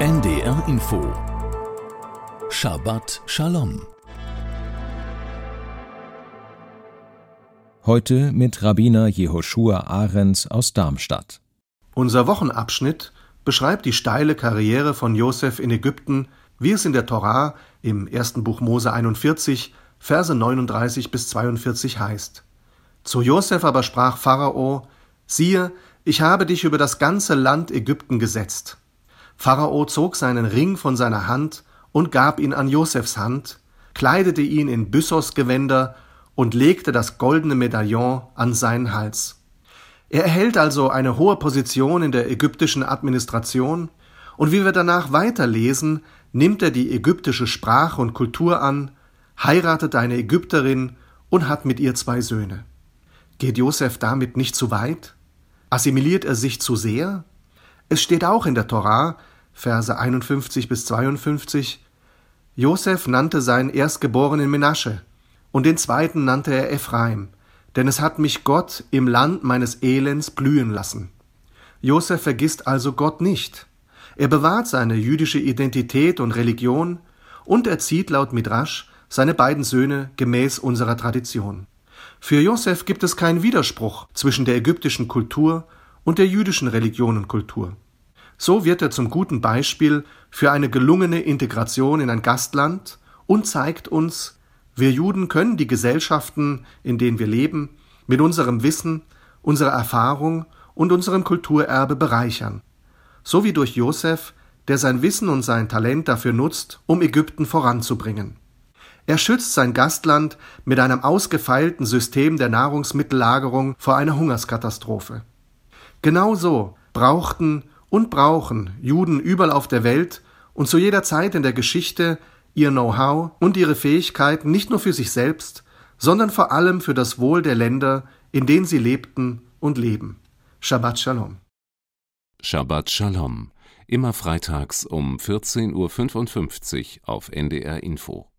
NDR Info Shabbat Shalom Heute mit Rabbiner Jehoshua Ahrens aus Darmstadt. Unser Wochenabschnitt beschreibt die steile Karriere von Josef in Ägypten, wie es in der Torah im ersten Buch Mose 41, Verse 39 bis 42 heißt. Zu Josef aber sprach Pharao: Siehe, ich habe dich über das ganze Land Ägypten gesetzt. Pharao zog seinen Ring von seiner Hand und gab ihn an Josefs Hand, kleidete ihn in Byssos-Gewänder und legte das goldene Medaillon an seinen Hals. Er erhält also eine hohe Position in der ägyptischen Administration, und wie wir danach weiterlesen, nimmt er die ägyptische Sprache und Kultur an, heiratet eine Ägypterin und hat mit ihr zwei Söhne. Geht Josef damit nicht zu weit? Assimiliert er sich zu sehr? Es steht auch in der Torah, Verse 51 bis 52, Josef nannte seinen erstgeborenen Menasche, und den zweiten nannte er Ephraim, denn es hat mich Gott im Land meines Elends blühen lassen. Josef vergisst also Gott nicht. Er bewahrt seine jüdische Identität und Religion und erzieht laut Midrasch seine beiden Söhne gemäß unserer Tradition. Für Josef gibt es keinen Widerspruch zwischen der ägyptischen Kultur und der jüdischen Religion und Kultur. So wird er zum guten Beispiel für eine gelungene Integration in ein Gastland und zeigt uns, wir Juden können die Gesellschaften, in denen wir leben, mit unserem Wissen, unserer Erfahrung und unserem Kulturerbe bereichern. So wie durch Josef, der sein Wissen und sein Talent dafür nutzt, um Ägypten voranzubringen. Er schützt sein Gastland mit einem ausgefeilten System der Nahrungsmittellagerung vor einer Hungerskatastrophe. Genauso brauchten und brauchen Juden überall auf der Welt und zu jeder Zeit in der Geschichte ihr Know-how und ihre Fähigkeiten nicht nur für sich selbst, sondern vor allem für das Wohl der Länder, in denen sie lebten und leben. Shabbat Shalom. Shabbat Shalom. Immer freitags um 14.55 Uhr auf NDR Info.